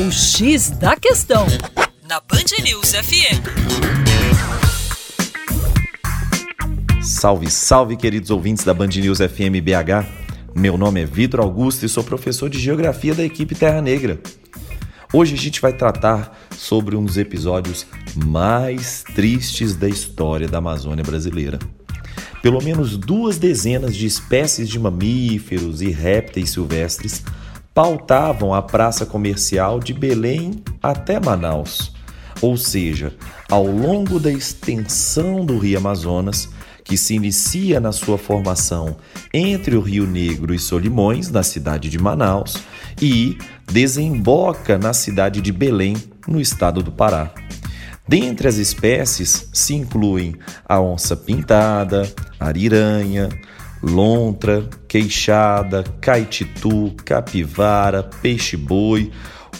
O X da Questão, na Band News FM. Salve, salve, queridos ouvintes da Band News FM BH. Meu nome é Vitor Augusto e sou professor de Geografia da equipe Terra Negra. Hoje a gente vai tratar sobre um dos episódios mais tristes da história da Amazônia brasileira. Pelo menos duas dezenas de espécies de mamíferos e répteis silvestres pautavam a praça comercial de Belém até Manaus. Ou seja, ao longo da extensão do Rio Amazonas, que se inicia na sua formação entre o Rio Negro e Solimões, na cidade de Manaus, e desemboca na cidade de Belém, no estado do Pará. Dentre as espécies se incluem a onça pintada, ariranha, lontra, queixada, caititu, capivara, peixe-boi,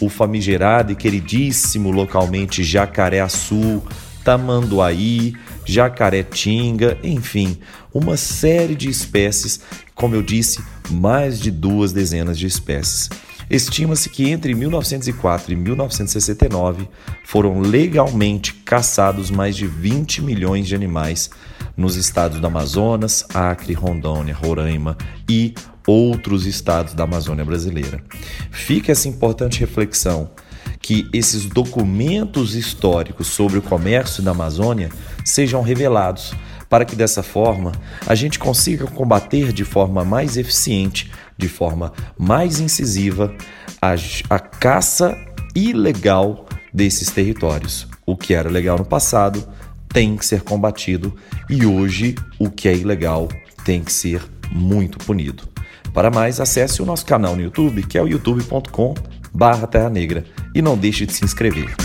o famigerado e queridíssimo localmente jacaré-açu, tamanduaí, jacaré-tinga, enfim, uma série de espécies, como eu disse, mais de duas dezenas de espécies. Estima-se que entre 1904 e 1969 foram legalmente caçados mais de 20 milhões de animais nos estados do Amazonas, Acre, Rondônia, Roraima e outros estados da Amazônia brasileira. Fica essa importante reflexão que esses documentos históricos sobre o comércio da Amazônia sejam revelados, para que dessa forma a gente consiga combater de forma mais eficiente, de forma mais incisiva, a, a caça ilegal desses territórios. O que era legal no passado tem que ser combatido e hoje o que é ilegal tem que ser muito punido. Para mais, acesse o nosso canal no YouTube, que é o youtube.com barra Terra Negra, e não deixe de se inscrever.